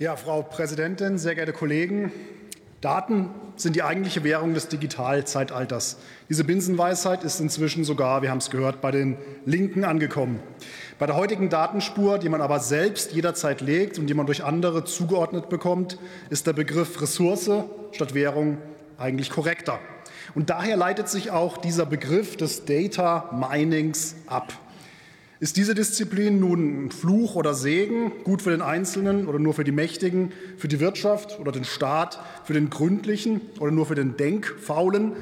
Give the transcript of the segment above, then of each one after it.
Ja, Frau Präsidentin, sehr geehrte Kollegen! Daten sind die eigentliche Währung des Digitalzeitalters. Diese Binsenweisheit ist inzwischen sogar, wir haben es gehört, bei den Linken angekommen. Bei der heutigen Datenspur, die man aber selbst jederzeit legt und die man durch andere zugeordnet bekommt, ist der Begriff Ressource statt Währung eigentlich korrekter. Und daher leitet sich auch dieser Begriff des Data Minings ab. Ist diese Disziplin nun Fluch oder Segen, gut für den Einzelnen oder nur für die Mächtigen, für die Wirtschaft oder den Staat, für den Gründlichen oder nur für den Denkfaulen?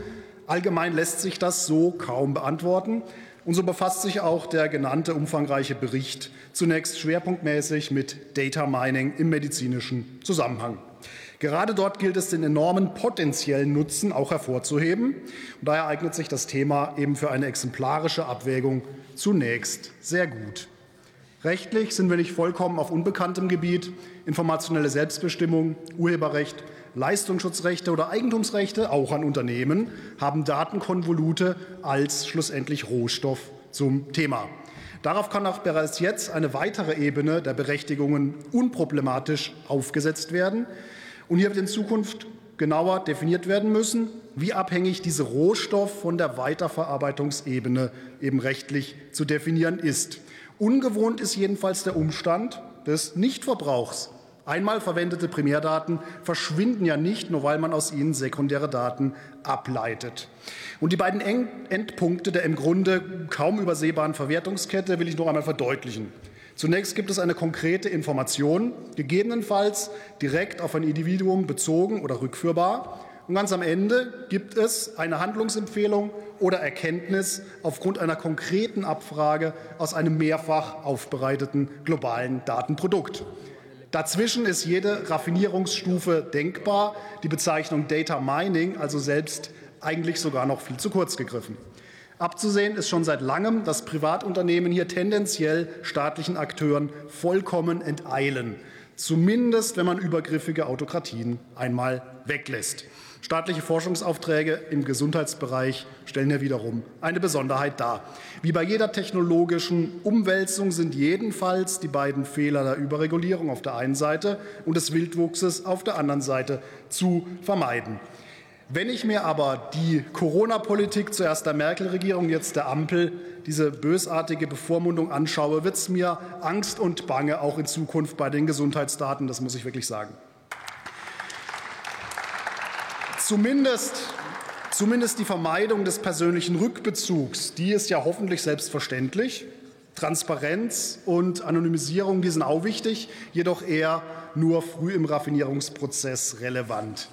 Allgemein lässt sich das so kaum beantworten. Und so befasst sich auch der genannte umfangreiche Bericht zunächst schwerpunktmäßig mit Data Mining im medizinischen Zusammenhang. Gerade dort gilt es, den enormen potenziellen Nutzen auch hervorzuheben. Und daher eignet sich das Thema eben für eine exemplarische Abwägung zunächst sehr gut. Rechtlich sind wir nicht vollkommen auf unbekanntem Gebiet. Informationelle Selbstbestimmung, Urheberrecht, Leistungsschutzrechte oder Eigentumsrechte, auch an Unternehmen, haben Datenkonvolute als schlussendlich Rohstoff zum Thema. Darauf kann auch bereits jetzt eine weitere Ebene der Berechtigungen unproblematisch aufgesetzt werden. Und hier wird in Zukunft genauer definiert werden müssen, wie abhängig dieser Rohstoff von der Weiterverarbeitungsebene eben rechtlich zu definieren ist. Ungewohnt ist jedenfalls der Umstand des Nichtverbrauchs. Einmal verwendete Primärdaten verschwinden ja nicht, nur weil man aus ihnen sekundäre Daten ableitet. Und die beiden Endpunkte der im Grunde kaum übersehbaren Verwertungskette will ich noch einmal verdeutlichen. Zunächst gibt es eine konkrete Information, gegebenenfalls direkt auf ein Individuum bezogen oder rückführbar. Und ganz am Ende gibt es eine Handlungsempfehlung oder Erkenntnis aufgrund einer konkreten Abfrage aus einem mehrfach aufbereiteten globalen Datenprodukt. Dazwischen ist jede Raffinierungsstufe denkbar, die Bezeichnung Data Mining also selbst eigentlich sogar noch viel zu kurz gegriffen. Abzusehen ist schon seit langem, dass Privatunternehmen hier tendenziell staatlichen Akteuren vollkommen enteilen, zumindest wenn man übergriffige Autokratien einmal weglässt. Staatliche Forschungsaufträge im Gesundheitsbereich stellen ja wiederum eine Besonderheit dar. Wie bei jeder technologischen Umwälzung sind jedenfalls die beiden Fehler der Überregulierung auf der einen Seite und des Wildwuchses auf der anderen Seite zu vermeiden. Wenn ich mir aber die Corona-Politik zuerst der Merkel-Regierung, jetzt der Ampel, diese bösartige Bevormundung anschaue, wird es mir Angst und Bange auch in Zukunft bei den Gesundheitsdaten. Das muss ich wirklich sagen. Zumindest, zumindest die Vermeidung des persönlichen Rückbezugs, die ist ja hoffentlich selbstverständlich. Transparenz und Anonymisierung, die sind auch wichtig, jedoch eher nur früh im Raffinierungsprozess relevant.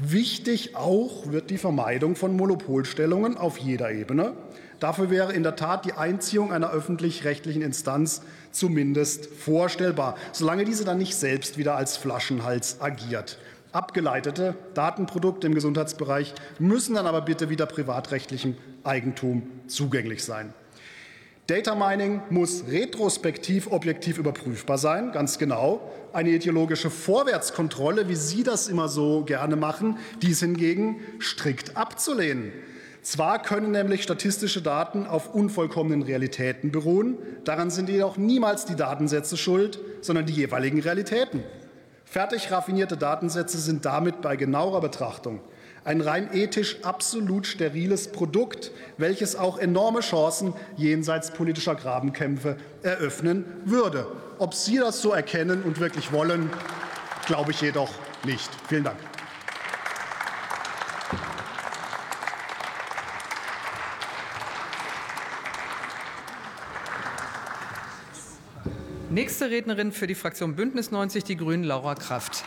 Wichtig auch wird die Vermeidung von Monopolstellungen auf jeder Ebene. Dafür wäre in der Tat die Einziehung einer öffentlich-rechtlichen Instanz zumindest vorstellbar, solange diese dann nicht selbst wieder als Flaschenhals agiert. Abgeleitete Datenprodukte im Gesundheitsbereich müssen dann aber bitte wieder privatrechtlichem Eigentum zugänglich sein. Data Mining muss retrospektiv objektiv überprüfbar sein, ganz genau. Eine ideologische Vorwärtskontrolle, wie Sie das immer so gerne machen, dies hingegen strikt abzulehnen. Zwar können nämlich statistische Daten auf unvollkommenen Realitäten beruhen, daran sind jedoch niemals die Datensätze schuld, sondern die jeweiligen Realitäten. Fertig raffinierte Datensätze sind damit bei genauer Betrachtung ein rein ethisch absolut steriles Produkt, welches auch enorme Chancen jenseits politischer Grabenkämpfe eröffnen würde. Ob Sie das so erkennen und wirklich wollen, glaube ich jedoch nicht. Vielen Dank. Nächste Rednerin für die Fraktion Bündnis 90 Die Grünen, Laura Kraft.